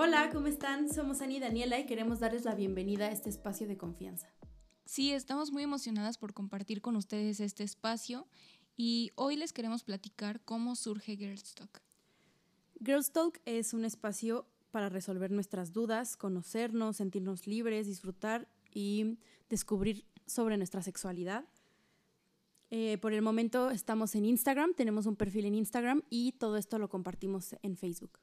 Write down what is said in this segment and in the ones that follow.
Hola, ¿cómo están? Somos Ani y Daniela y queremos darles la bienvenida a este espacio de confianza. Sí, estamos muy emocionadas por compartir con ustedes este espacio y hoy les queremos platicar cómo surge Girls Talk. Girls Talk es un espacio para resolver nuestras dudas, conocernos, sentirnos libres, disfrutar y descubrir sobre nuestra sexualidad. Eh, por el momento estamos en Instagram, tenemos un perfil en Instagram y todo esto lo compartimos en Facebook.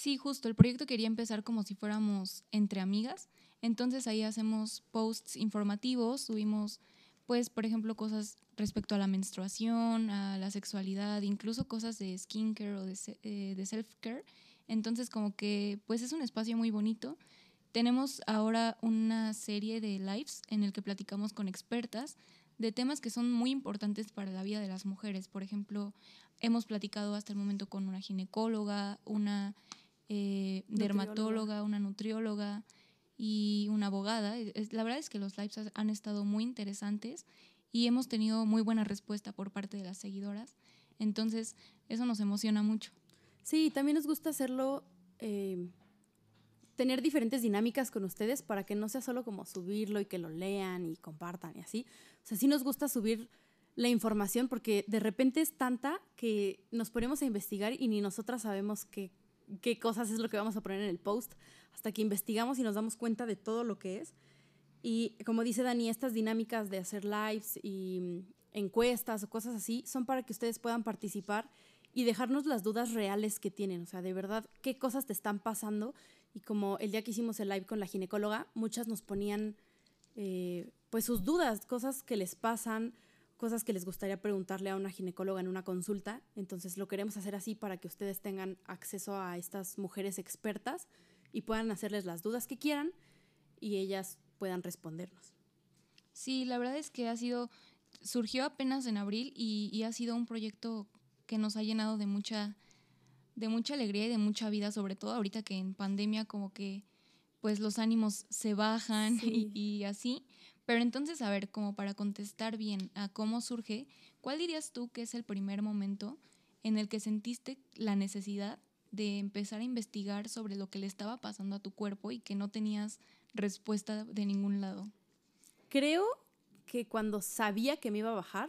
Sí, justo, el proyecto quería empezar como si fuéramos entre amigas, entonces ahí hacemos posts informativos, subimos pues, por ejemplo, cosas respecto a la menstruación, a la sexualidad, incluso cosas de skincare o de, eh, de self-care. Entonces, como que, pues es un espacio muy bonito. Tenemos ahora una serie de lives en el que platicamos con expertas de temas que son muy importantes para la vida de las mujeres. Por ejemplo, hemos platicado hasta el momento con una ginecóloga, una eh, dermatóloga, una nutrióloga, y una abogada. La verdad es que los lives han estado muy interesantes y hemos tenido muy buena respuesta por parte de las seguidoras. Entonces, eso nos emociona mucho. Sí, también nos gusta hacerlo, eh, tener diferentes dinámicas con ustedes para que no sea solo como subirlo y que lo lean y compartan y así. O sea, sí nos gusta subir la información porque de repente es tanta que nos ponemos a investigar y ni nosotras sabemos qué, qué cosas es lo que vamos a poner en el post hasta que investigamos y nos damos cuenta de todo lo que es. Y como dice Dani, estas dinámicas de hacer lives y mm, encuestas o cosas así son para que ustedes puedan participar y dejarnos las dudas reales que tienen, o sea, de verdad, qué cosas te están pasando. Y como el día que hicimos el live con la ginecóloga, muchas nos ponían eh, pues sus dudas, cosas que les pasan, cosas que les gustaría preguntarle a una ginecóloga en una consulta. Entonces lo queremos hacer así para que ustedes tengan acceso a estas mujeres expertas y puedan hacerles las dudas que quieran y ellas puedan respondernos. Sí, la verdad es que ha sido, surgió apenas en abril y, ha sido un proyecto que nos ha llenado de mucha, de mucha alegría y de mucha vida, sobre todo ahorita que en pandemia como que pues los ánimos se bajan y, y, así. Pero entonces, a ver, como para contestar bien a cómo surge, ¿cuál dirías tú que es el primer momento en el que sentiste la necesidad de empezar a investigar sobre lo que le estaba pasando a tu cuerpo y que no tenías respuesta de ningún lado? Creo que cuando sabía que me iba a bajar,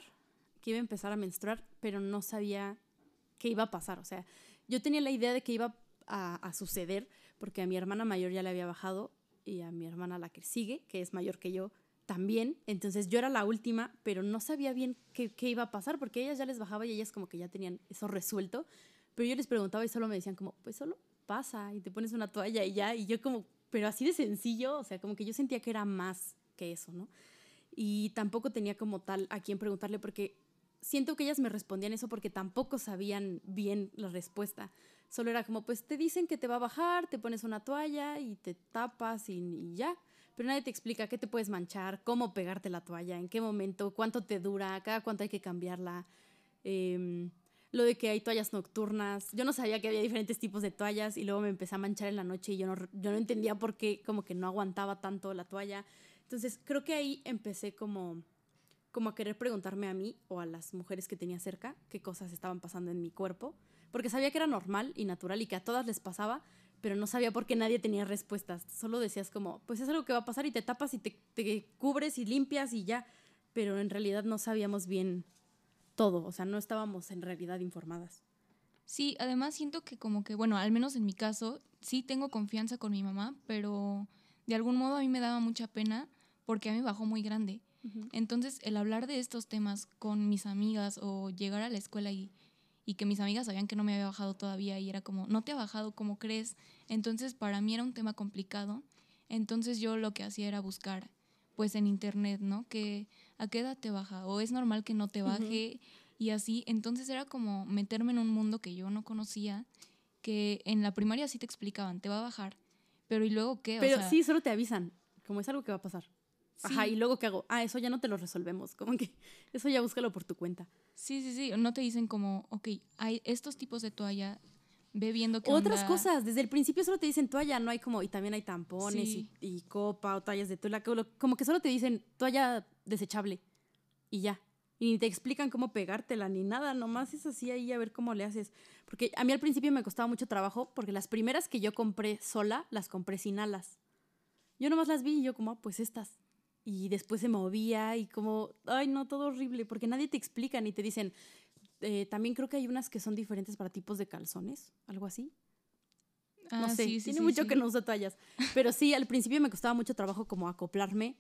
que iba a empezar a menstruar, pero no sabía qué iba a pasar. O sea, yo tenía la idea de que iba a, suceder porque a mi hermana mayor ya le había bajado y a mi hermana la que sigue, que es mayor que yo, también. Entonces yo era la última, pero no sabía bien qué, qué, iba a pasar porque ellas ya les bajaba y ellas como que ya tenían eso resuelto. Pero yo les preguntaba y solo me decían como, pues solo pasa y te pones una toalla y ya. Y yo como, pero así de sencillo, o sea, como que yo sentía que era más que eso, ¿no? Y tampoco tenía como tal a quién preguntarle porque siento que ellas me respondían eso porque tampoco sabían bien la respuesta. Solo era como, pues te dicen que te va a bajar, te pones una toalla y te tapas y, y ya. Pero nadie te explica qué te puedes manchar, cómo pegarte la toalla, en qué momento, cuánto te dura, cada cuánto hay que cambiarla. Eh, lo de que hay toallas nocturnas. Yo no sabía que había diferentes tipos de toallas y luego me empecé a manchar en la noche y yo no, yo no entendía por qué como que no aguantaba tanto la toalla. Entonces creo que ahí empecé como, como a querer preguntarme a mí o a las mujeres que tenía cerca qué cosas estaban pasando en mi cuerpo, porque sabía que era normal y natural y que a todas les pasaba, pero no sabía por qué nadie tenía respuestas. Solo decías como, pues es algo que va a pasar y te tapas y te, te cubres y limpias y ya, pero en realidad no sabíamos bien todo, o sea, no estábamos en realidad informadas. Sí, además siento que como que, bueno, al menos en mi caso, sí tengo confianza con mi mamá, pero de algún modo a mí me daba mucha pena porque a mí me bajó muy grande. Entonces, el hablar de estos temas con mis amigas o llegar a la escuela y, y que mis amigas sabían que no me había bajado todavía y era como, no te ha bajado, como crees? Entonces, para mí era un tema complicado. Entonces, yo lo que hacía era buscar pues en internet, ¿no? Que a qué edad te baja o es normal que no te baje y así. Entonces era como meterme en un mundo que yo no conocía, que en la primaria sí te explicaban, te va a bajar, pero ¿y luego qué? pero sí, solo te avisan, como es algo que va a pasar. Ajá, y luego qué hago, ah, eso ya no te lo resolvemos, como que eso ya búscalo por tu cuenta. Sí, sí, sí, no te dicen como, ok, hay estos tipos de toalla ve viendo que Otras cosas, desde el principio solo te dicen toalla, no hay como, y también hay tampones y, copa o toallas de tela, como que solo te dicen toalla desechable y ya. Y ni te explican cómo pegártela ni nada, nomás es así ahí a ver cómo le haces. Porque a mí al principio me costaba mucho trabajo porque las primeras que yo compré sola, las compré sin alas. Yo nomás las vi y yo como, ah, pues estas. Y después se movía y como, ay no, todo horrible, porque nadie te explica ni te dicen, eh, también creo que hay unas que son diferentes para tipos de calzones, algo así. no Ah, sé, sí, sí, tiene sí, mucho que no uso toallas. Pero sí, al principio me costaba mucho trabajo como acoplarme.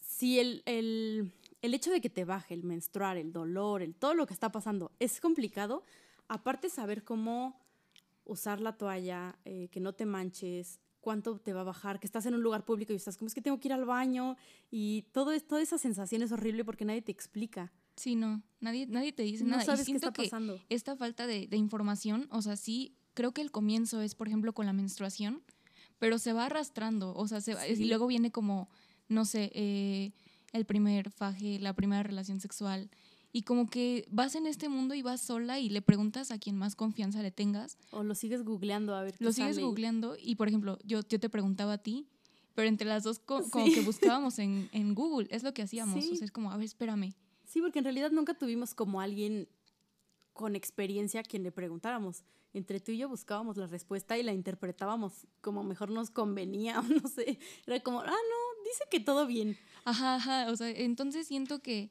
Si el, el, el hecho de que te baje el menstruar, el dolor, el todo lo que está pasando es complicado, aparte saber cómo usar la toalla, eh, que no te manches, cuánto te va a bajar, que estás en un lugar público y estás como es que tengo que ir al baño y todo es, toda esa sensación es horrible porque nadie te explica. Sí, no, nadie, nadie te dice No nada. sabes y qué siento está que pasando. esta falta de, de información, o sea, sí, creo que el comienzo es, por ejemplo, con la menstruación, pero se va arrastrando, o sea, se va- Sí. y luego viene como, no sé, eh, el primer faje, la primera relación sexual, y como que vas en este mundo y vas sola y le preguntas a quien más confianza le tengas, O lo sigues googleando a ver qué lo sigues sale. googleando y, por ejemplo, yo, yo te preguntaba a ti, pero entre las dos co- como Sí. que buscábamos en, en Google, es lo que hacíamos, Sí. o sea, es como, a ver, espérame. Sí, porque en realidad nunca tuvimos como alguien con experiencia a quien le preguntáramos. Entre tú y yo buscábamos la respuesta y la interpretábamos como mejor nos convenía, o no sé. Era como, ah, no, dice que todo bien. Ajá, ajá, o sea, entonces siento que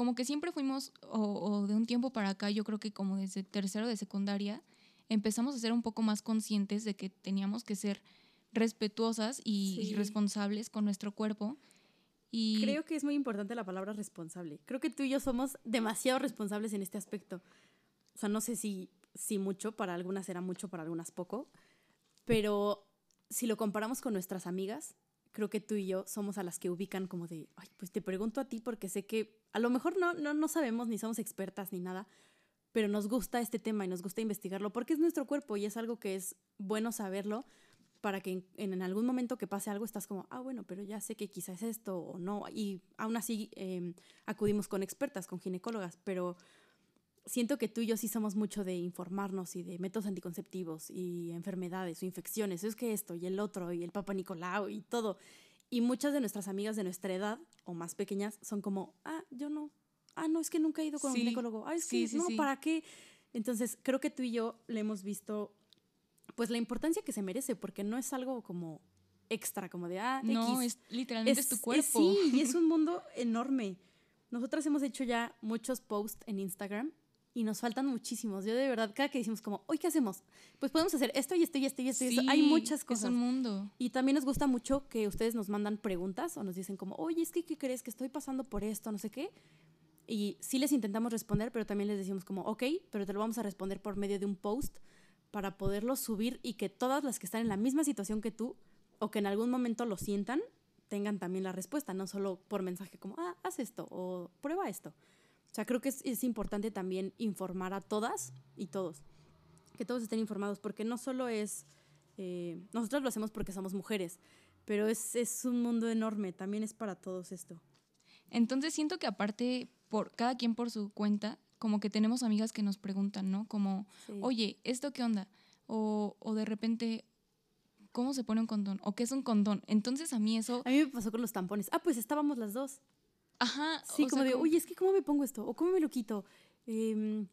como que siempre fuimos, o, o de un tiempo para acá, yo creo que como desde tercero de secundaria, empezamos a ser un poco más conscientes de que teníamos que ser respetuosas y, y Sí. responsables con nuestro cuerpo. Y Creo que es muy importante la palabra responsable. Creo que tú y yo somos demasiado responsables en este aspecto. O sea, no sé si, si mucho, para algunas era mucho, para algunas poco, pero si lo comparamos con nuestras amigas, creo que tú y yo somos a las que ubican como de, ay, pues te pregunto a ti porque sé que a lo mejor no, no, no sabemos ni somos expertas ni nada, pero nos gusta este tema y nos gusta investigarlo porque es nuestro cuerpo y es algo que es bueno saberlo para que en, algún momento que pase algo estás como, ah, bueno, pero ya sé que quizás es esto o no. Y aún así eh, acudimos con expertas, con ginecólogas, pero siento que tú y yo sí somos mucho de informarnos y de métodos anticonceptivos y enfermedades o infecciones. Es que esto y el otro y el Papa Nicolau y todo. Y muchas de nuestras amigas de nuestra edad o más pequeñas son como, ah, yo no. Ah, no, es que nunca he ido con Sí, un ginecólogo. Ah, es sí, que sí, no. ¿para qué? Entonces, creo que tú y yo le hemos visto pues la importancia que se merece, porque no es algo como extra, como de, ah, no, X. es literalmente es, tu cuerpo. sí, y es un mundo enorme. Nosotras hemos hecho ya muchos posts en Instagram y nos faltan muchísimos. Yo de verdad, cada que decimos como, hoy, ¿qué hacemos? Pues podemos hacer esto y esto y esto y esto. y esto. Hay Sí, muchas cosas. Es un mundo. Y también nos gusta mucho que ustedes nos mandan preguntas o nos dicen como, oye, es que, ¿qué crees? Que estoy pasando por esto, no sé qué. Y sí les intentamos responder, pero también les decimos como, ok, pero te lo vamos a responder por medio de un post para poderlo subir y que todas las que están en la misma situación que tú o que en algún momento lo sientan, tengan también la respuesta, no solo por mensaje como, ah, haz esto o prueba esto. O sea, creo que es, es importante también informar a todas y todos, que todos estén informados, porque no solo es, eh, nosotros lo hacemos porque somos mujeres, pero es, es un mundo enorme, también es para todos esto. Entonces siento que aparte, por cada quien por su cuenta, como que tenemos amigas que nos preguntan, ¿no? Como, Sí. oye, ¿esto qué onda? O, o de repente, ¿cómo se pone un condón? ¿O qué es un condón? Entonces a mí eso, A mí me pasó con los tampones. Ah, pues estábamos las dos. Ajá, Sí, como sea, de, oye, es que ¿cómo me pongo esto? ¿O cómo me lo quito? Em,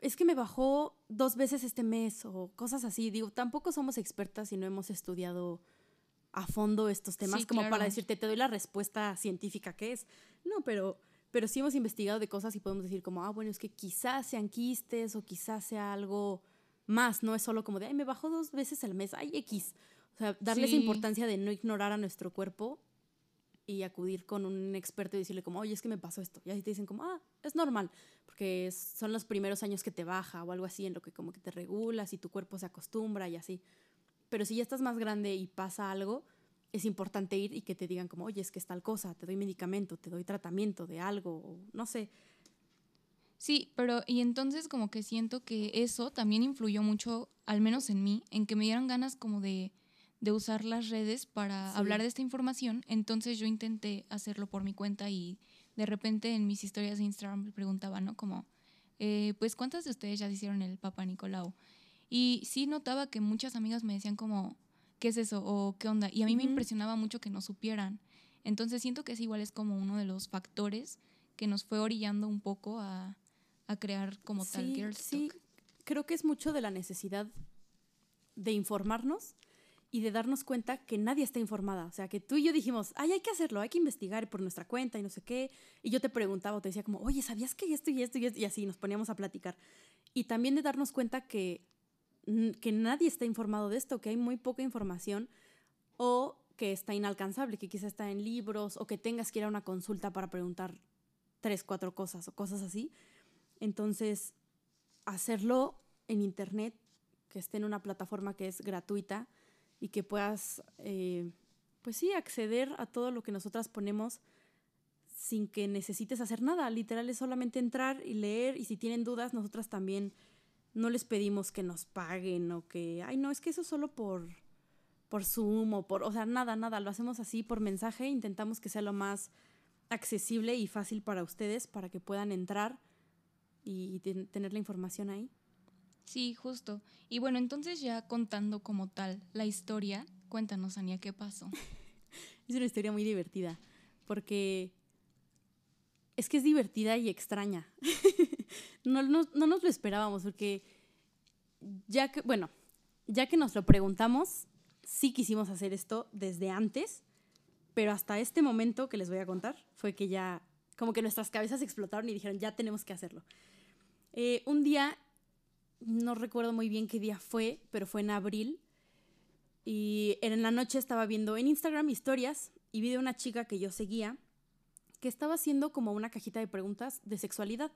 es que me bajó dos veces este mes o cosas así. Digo, tampoco somos expertas y no hemos estudiado a fondo estos temas Sí, como claro. para decirte, te doy la respuesta científica que es. No, pero, pero sí hemos investigado de cosas y podemos decir como, ah, bueno, es que quizás sean quistes o quizás sea algo más. No es solo como de, ay, me bajó dos veces al mes, ay, X. O sea, darle esa Sí. importancia de no ignorar a nuestro cuerpo y acudir con un experto y decirle como, oye, es que me pasó esto. Y así te dicen como, ah, es normal, porque son los primeros años que te baja o algo así, en lo que como que te regulas y tu cuerpo se acostumbra y así. Pero si ya estás más grande y pasa algo, es importante ir y que te digan como, oye, es que es tal cosa, te doy medicamento, te doy tratamiento de algo, o no sé. Sí, pero y entonces como que siento que eso también influyó mucho, al menos en mí, en que me dieran ganas como de, de usar las redes para Sí. hablar de esta información. Entonces yo intenté hacerlo por mi cuenta y de repente en mis historias de Instagram me preguntaban, ¿no? Como, eh, pues ¿cuántas de ustedes ya hicieron el Papa Nicolau? Y sí notaba que muchas amigas me decían como, ¿qué es eso? o ¿qué onda? Y a mí me impresionaba mucho que no supieran. Entonces siento que es igual es como uno de los factores que nos fue orillando un poco a, a crear como tal Girls sí, Talk. creo que es mucho de la necesidad de informarnos y de darnos cuenta que nadie está informada. O sea, que tú y yo dijimos, ay, hay que hacerlo, hay que investigar por nuestra cuenta y no sé qué. Y yo te preguntaba o te decía como, oye, ¿sabías que esto y esto y esto? Y así nos poníamos a platicar. Y también de darnos cuenta que, que nadie está informado de esto, que hay muy poca información o que está inalcanzable, que quizá está en libros o que tengas que ir a una consulta para preguntar tres, cuatro cosas o cosas así. Entonces, hacerlo en internet, que esté en una plataforma que es gratuita y que puedas, eh, pues sí, acceder a todo lo que nosotras ponemos sin que necesites hacer nada. Literal es solamente entrar y leer y si tienen dudas, nosotras también no les pedimos que nos paguen o que, ay, no, es que eso es solo por, por Zoom o por, o sea, nada, nada, lo hacemos así por mensaje, intentamos que sea lo más accesible y fácil para ustedes para que puedan entrar y ten- tener la información ahí. Sí, justo. Y bueno, entonces ya contando como tal la historia, cuéntanos, Ania, ¿qué pasó? Es una historia muy divertida, porque es que es divertida y extraña. no, no- no nos lo esperábamos, porque ya que, bueno, ya que nos lo preguntamos, sí quisimos hacer esto desde antes, pero hasta este momento que les voy a contar fue que ya, como que nuestras cabezas explotaron y dijeron, ya tenemos que hacerlo. Eh, un día, no recuerdo muy bien qué día fue, pero fue en abril, y en la noche estaba viendo en Instagram historias y vi de una chica que yo seguía que estaba haciendo como una cajita de preguntas de sexualidad,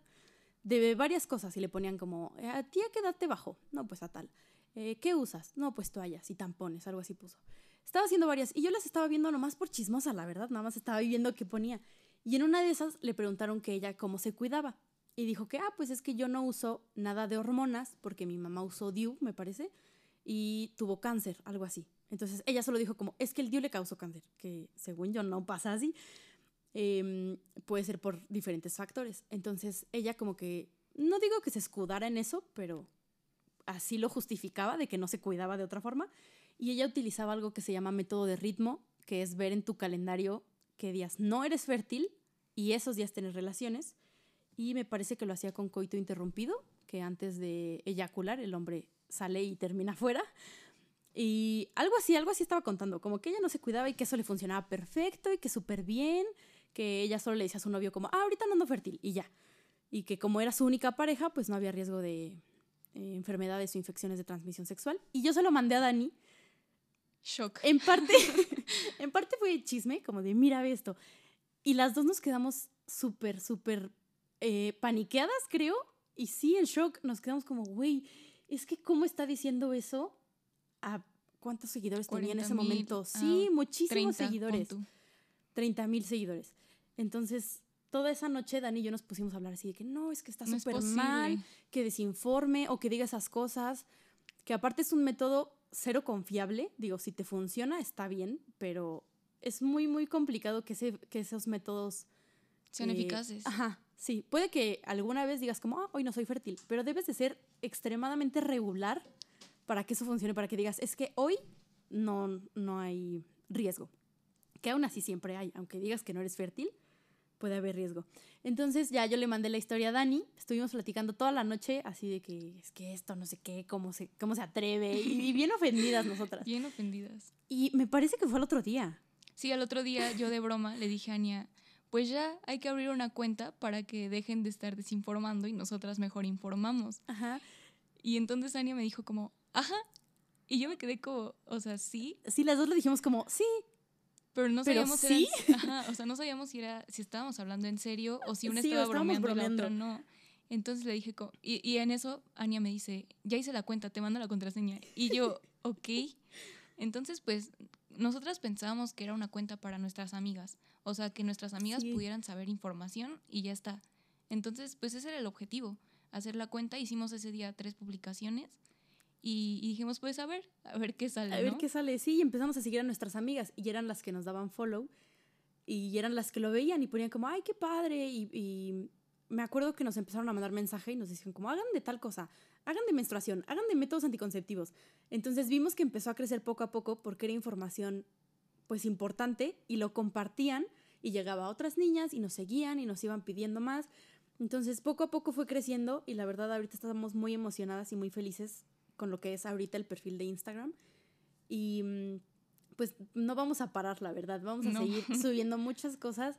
de varias cosas y le ponían como, "Eh, ¿a ti a qué edad te? No, pues a tal. "Eh, ¿Qué usas? No, pues toallas y tampones, algo así puso. Estaba haciendo varias y yo las estaba viendo nomás por chismosa, la verdad, nada más estaba viendo qué ponía. Y en una de esas le preguntaron que ella cómo se cuidaba. Y dijo que, ah, pues es que yo no uso nada de hormonas porque mi mamá usó DIU, me parece, y tuvo cáncer, algo así. Entonces ella solo dijo como, es que el DIU le causó cáncer, que según yo no pasa así. Em, puede ser por diferentes factores. Entonces ella como que, no digo que se escudara en eso, pero así lo justificaba de que no se cuidaba de otra forma. Y ella utilizaba algo que se llama método de ritmo, que es ver en tu calendario qué días no eres fértil y esos días tener relaciones. Y me parece que lo hacía con coito interrumpido, que antes de eyacular el hombre sale y termina fuera. Y algo así, algo así estaba contando, como que ella no se cuidaba y que eso le funcionaba perfecto y que súper bien, que ella solo le decía a su novio como, ah, ahorita no ando fértil y ya. Y que como era su única pareja, pues no había riesgo de eh, enfermedades o infecciones de transmisión sexual. Y yo se lo mandé a Dani. Shock. En parte, en parte fue chisme, como de, mira, ve esto. Y las dos nos quedamos súper, súper eh, paniqueadas, creo. Y sí, en shock, nos quedamos como, güey, es que cómo está diciendo eso a cuántos seguidores tenía en ese 40,000, momento. ah, Sí, muchísimos 30, pon seguidores. tú. 30 mil seguidores. Entonces, toda esa noche Dani y yo nos pusimos a hablar así de que no, es que está No es súper mal, que desinforme o que diga esas cosas, que aparte es un método cero confiable. Digo, si te funciona, está bien, pero es muy, muy complicado que, ese- que esos métodos... Sean eh, eficaces. Ajá, sí. Puede que alguna vez digas como, ah, hoy no soy fértil, pero debes de ser extremadamente regular para que eso funcione, para que digas, es que hoy no, no hay riesgo. Que aún así siempre hay, aunque digas que no eres fértil, puede haber riesgo. Entonces ya yo le mandé la historia a Dani, estuvimos platicando toda la noche así de que es que esto no sé qué, cómo se, cómo se atreve, y bien ofendidas nosotras. Bien ofendidas. Y me parece que fue el otro día. Sí, al otro día yo de broma le dije a Ania, pues ya hay que abrir una cuenta para que dejen de estar desinformando y nosotras mejor informamos. Ajá. Y entonces Ania me dijo como, ajá. Y yo me quedé como, o sea, sí, Sí, las dos le dijimos como, sí, pero no Pero sabíamos sí. era- ajá, o sea, no sabíamos si era si estábamos hablando en serio o si una Sí, estaba estábamos bromeando, y la otra bromeando. no. Entonces le dije, co- y, y en eso Ania me dice, ya hice la cuenta, te mando la contraseña. Y yo, ok. Entonces, pues, nosotras pensábamos que era una cuenta para nuestras amigas. O sea, que nuestras amigas Sí. pudieran saber información y ya está. Entonces, pues ese era el objetivo, hacer la cuenta. Hicimos ese día tres publicaciones y, y dijimos, pues, a ver, a ver qué sale. a ver ¿no? qué sale. Sí, y empezamos a seguir a nuestras amigas y eran las que nos daban follow y eran las que lo veían y ponían como, ay, qué padre. Y, y me acuerdo que nos empezaron a mandar mensaje y nos decían como, hagan de tal cosa, hagan de menstruación, hagan de métodos anticonceptivos. Entonces vimos que empezó a crecer poco a poco porque era información pues importante y lo compartían y llegaba a otras niñas y nos seguían y nos iban pidiendo más. Entonces poco a poco fue creciendo y la verdad ahorita estamos muy emocionadas y muy felices con lo que es ahorita el perfil de Instagram. Y mm, pues no vamos a parar, la verdad, vamos a seguir subiendo muchas cosas.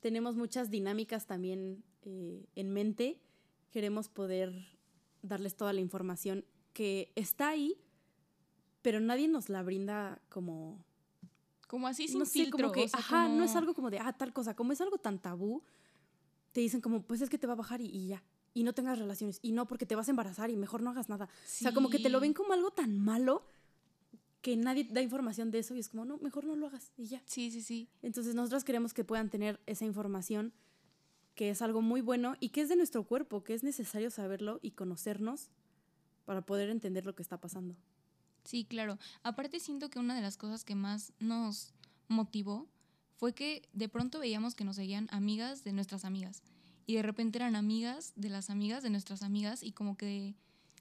Tenemos muchas dinámicas también eh, en mente. Queremos poder darles toda la información que está ahí, pero nadie nos la brinda como... Como así sin filtro. que, ajá, no es algo como de, ah, tal cosa. Como es algo tan tabú, te dicen como, pues es que te va a bajar y, ya. Y no tengas relaciones. Y no, porque te vas a embarazar y mejor no hagas nada. O sea, como que te lo ven como algo tan malo que nadie da información de eso y es como, no, mejor no lo hagas y ya. Sí, sí, sí. Entonces nosotros queremos que puedan tener esa información, que es algo muy bueno y que es de nuestro cuerpo, que es necesario saberlo y conocernos para poder entender lo que está pasando. Sí, claro. Aparte siento que una de las cosas que más nos motivó fue que de pronto veíamos que nos seguían amigas de nuestras amigas y de repente eran amigas de las amigas de nuestras amigas y como que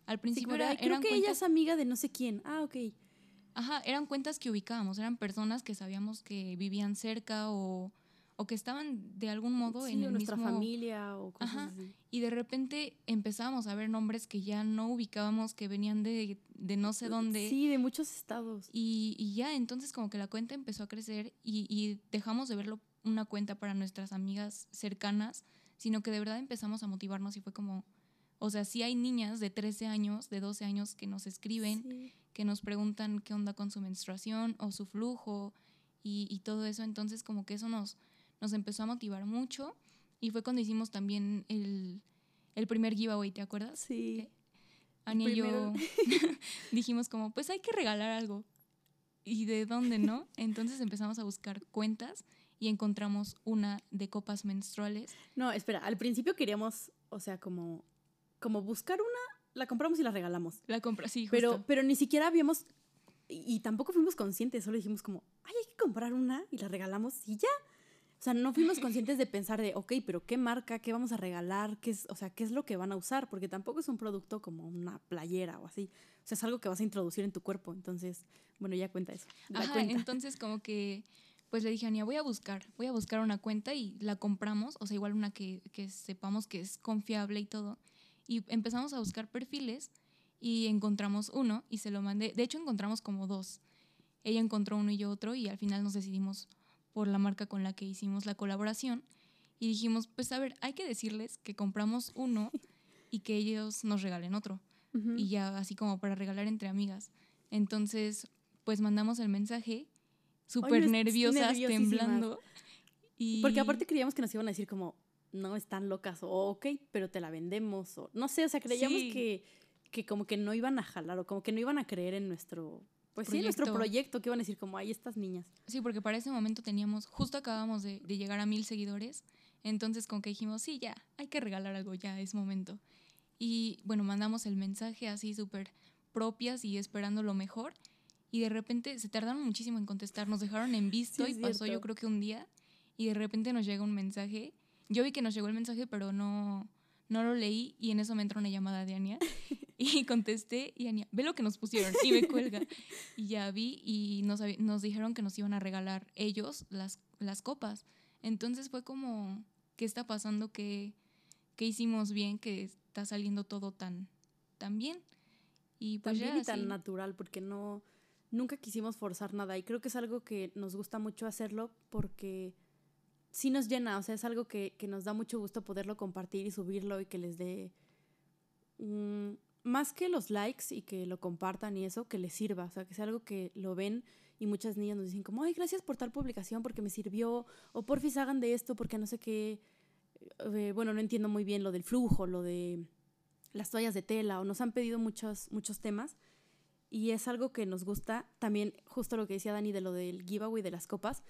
al principio era, creo que ella es amiga de no sé quién. Ah, ok. Ajá, eran cuentas que ubicábamos, eran personas que sabíamos que vivían cerca o, o que estaban de algún modo en el nuestra familia o cosas Ajá, Y de repente empezábamos a ver nombres que ya no ubicábamos, que venían de, de no sé dónde. Sí, de muchos estados. Y, y, ya, entonces como que la cuenta empezó a crecer y, y dejamos de verlo una cuenta para nuestras amigas cercanas, sino que de verdad empezamos a motivarnos y fue como, o sea, sí hay niñas de 13 años, de 12 años que nos escriben que nos preguntan qué onda con su menstruación o su flujo y, todo eso. Entonces como que eso nos, nos empezó a motivar mucho y fue cuando hicimos también el, el primer giveaway, ¿te acuerdas? Sí. Ani y yo dijimos como, pues hay que regalar algo. ¿Y de dónde no? Entonces empezamos a buscar cuentas y encontramos una de copas menstruales. No, espera, al principio queríamos, o sea, como, como buscar una la compramos y la regalamos. La compra, sí, justo. Pero, pero ni siquiera habíamos, y, tampoco fuimos conscientes, solo dijimos como, ay, hay que comprar una y la regalamos y ya. O sea, no fuimos conscientes de pensar de, ok, pero ¿qué marca? ¿Qué vamos a regalar? ¿Qué es, o sea, ¿qué es lo que van a usar? Porque tampoco es un producto como una playera o así. O sea, es algo que vas a introducir en tu cuerpo. Entonces, bueno, ya cuenta eso. Ajá, entonces como que, pues le dije a Ania, voy a buscar, voy a buscar una cuenta y la compramos. O sea, igual una que, que sepamos que es confiable y todo y empezamos a buscar perfiles y encontramos uno y se lo mandé. De hecho, encontramos como dos. Ella encontró uno y yo otro y al final nos decidimos por la marca con la que hicimos la colaboración y dijimos, pues a ver, hay que decirles que compramos uno y que ellos nos regalen otro. Y ya así como para regalar entre amigas. Entonces, pues mandamos el mensaje súper nerviosas, temblando. Y... Porque aparte creíamos que nos iban a decir como, no están locas o ok, pero te la vendemos o no sé, o sea, creíamos que, que como que no iban a jalar o como que no iban a creer en nuestro pues sí, nuestro proyecto, que iban a decir como, hay estas niñas. Sí, porque para ese momento teníamos, justo acabamos de, de, llegar a mil seguidores, entonces como que dijimos, sí, ya, hay que regalar algo, ya es momento. Y bueno, mandamos el mensaje así súper propias y esperando lo mejor, y de repente se tardaron muchísimo en contestar, nos dejaron en visto y pasó yo creo que un día, y de repente nos llega un mensaje yo vi que nos llegó el mensaje, pero no, no lo leí y en eso me entró una llamada de Ania y contesté y Ania, ve lo que nos pusieron y me cuelga. Y ya vi y nos, nos dijeron que nos iban a regalar ellos las, las copas. Entonces fue como, ¿qué está pasando? ¿Qué, qué hicimos bien? Que está saliendo todo tan, tan bien. Y pues También y tan natural porque no, nunca quisimos forzar nada y creo que es algo que nos gusta mucho hacerlo porque sí nos llena, o sea, es algo que, nos da mucho gusto poderlo compartir y subirlo y que les dé más que los likes y que lo compartan y eso, que les sirva, o sea, que sea algo que lo ven y muchas niñas nos dicen como, ay, gracias por tal publicación porque me sirvió, o porfis hagan de esto porque no sé qué, eh, bueno, no entiendo muy bien lo del flujo, lo de las toallas de tela, o nos han pedido muchos, muchos temas y es algo que nos gusta, también justo lo que decía Dani de lo del giveaway de las copas,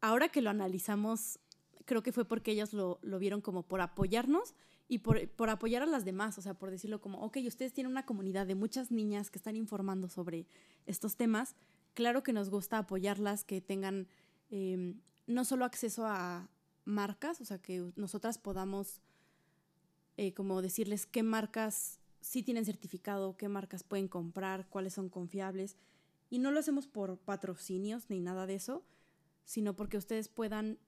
ahora que lo analizamos, creo que fue porque ellas lo, vieron como por apoyarnos y por, por, apoyar a las demás, o sea, por decirlo como, ok, ustedes tienen una comunidad de muchas niñas que están informando sobre estos temas, claro que nos gusta apoyarlas, que tengan em, no solo acceso a marcas, o sea, que nosotras podamos eh, como decirles qué marcas sí tienen certificado, qué marcas pueden comprar, cuáles son confiables. Y no lo hacemos por patrocinios ni nada de eso, sino porque ustedes puedan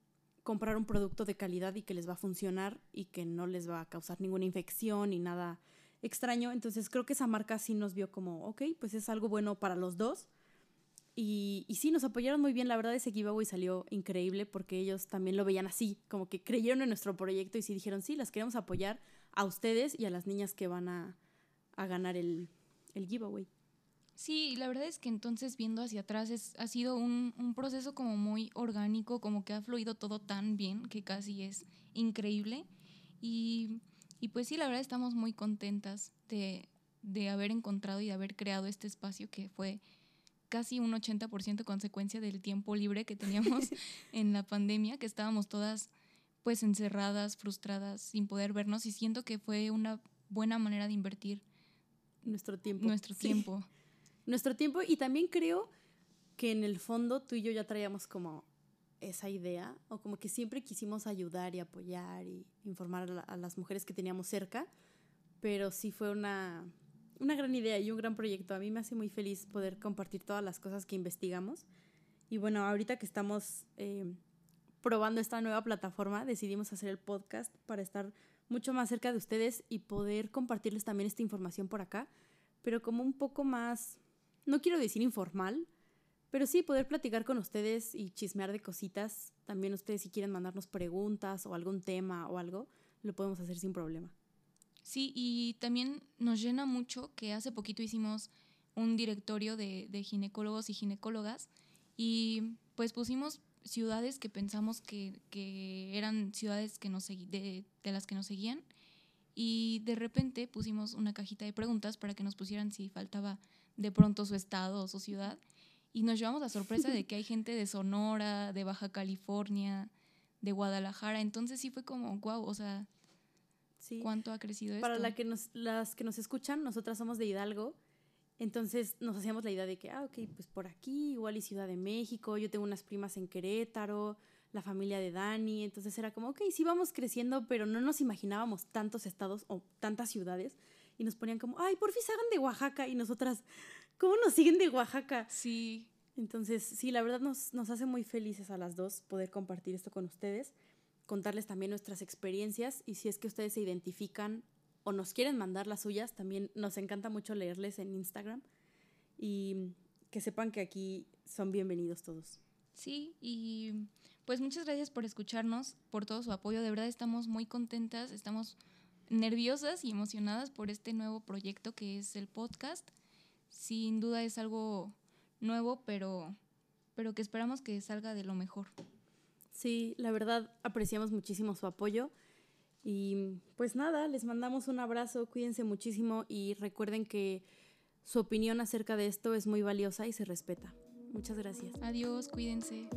comprar un producto de calidad y que les va a funcionar y que no les va a causar ninguna infección ni nada extraño. Entonces creo que esa marca sí nos vio como, ok, pues es algo bueno para los dos. Y, y sí, nos apoyaron muy bien. La verdad, ese giveaway salió increíble porque ellos también lo veían así, como que creyeron en nuestro proyecto y sí dijeron, sí, las queremos apoyar a ustedes y a las niñas que van a, a ganar el, el giveaway. Sí, la verdad es que entonces viendo hacia atrás es, ha sido un, un, proceso como muy orgánico, como que ha fluido todo tan bien que casi es increíble. Y, y pues sí, la verdad estamos muy contentas de, de haber encontrado y de haber creado este espacio que fue casi un 80% consecuencia del tiempo libre que teníamos en la pandemia, que estábamos todas pues encerradas, frustradas, sin poder vernos y siento que fue una buena manera de invertir nuestro tiempo. Nuestro tiempo. Nuestro tiempo y también creo que en el fondo tú y yo ya traíamos como esa idea o como que siempre quisimos ayudar y apoyar y informar a, las mujeres que teníamos cerca, pero sí fue una una gran idea y un gran proyecto. A mí me hace muy feliz poder compartir todas las cosas que investigamos. Y bueno, ahorita que estamos eh, probando esta nueva plataforma, decidimos hacer el podcast para estar mucho más cerca de ustedes y poder compartirles también esta información por acá, pero como un poco más, no quiero decir informal, pero sí poder platicar con ustedes y chismear de cositas. También ustedes si quieren mandarnos preguntas o algún tema o algo, lo podemos hacer sin problema. Sí, y también nos llena mucho que hace poquito hicimos un directorio de, ginecólogos y ginecólogas y pues pusimos ciudades que pensamos que, que eran ciudades que nos de, de las que nos seguían y de repente pusimos una cajita de preguntas para que nos pusieran si faltaba de pronto su estado o su ciudad. Y nos llevamos la sorpresa de que hay gente de Sonora, de Baja California, de Guadalajara, entonces sí fue como, wow, o sea, ¿Cuánto ha crecido esto? Para la que nos, las que nos escuchan, nosotras somos de Hidalgo, entonces nos hacíamos la idea de que, ah, ok, pues por aquí, igual y Ciudad de México, yo tengo unas primas en Querétaro, la familia de Dani, entonces era como, ok, sí vamos creciendo, pero no nos imaginábamos tantos estados o tantas ciudades y nos ponían como, ay, por fin salgan de Oaxaca y nosotras, ¿cómo nos siguen de Oaxaca? Sí. Entonces, sí, la verdad nos, nos hace muy felices a las dos poder compartir esto con ustedes contarles también nuestras experiencias y si es que ustedes se identifican o nos quieren mandar las suyas, también nos encanta mucho leerles en Instagram y que sepan que aquí son bienvenidos todos. Sí, y pues muchas gracias por escucharnos, por todo su apoyo. De verdad estamos muy contentas, estamos nerviosas y emocionadas por este nuevo proyecto que es el podcast. Sin duda es algo nuevo, pero, pero que esperamos que salga de lo mejor. Sí, la verdad apreciamos muchísimo su apoyo. Y pues nada, les mandamos un abrazo, cuídense muchísimo y recuerden que su opinión acerca de esto es muy valiosa y se respeta. Muchas gracias. Adiós, cuídense.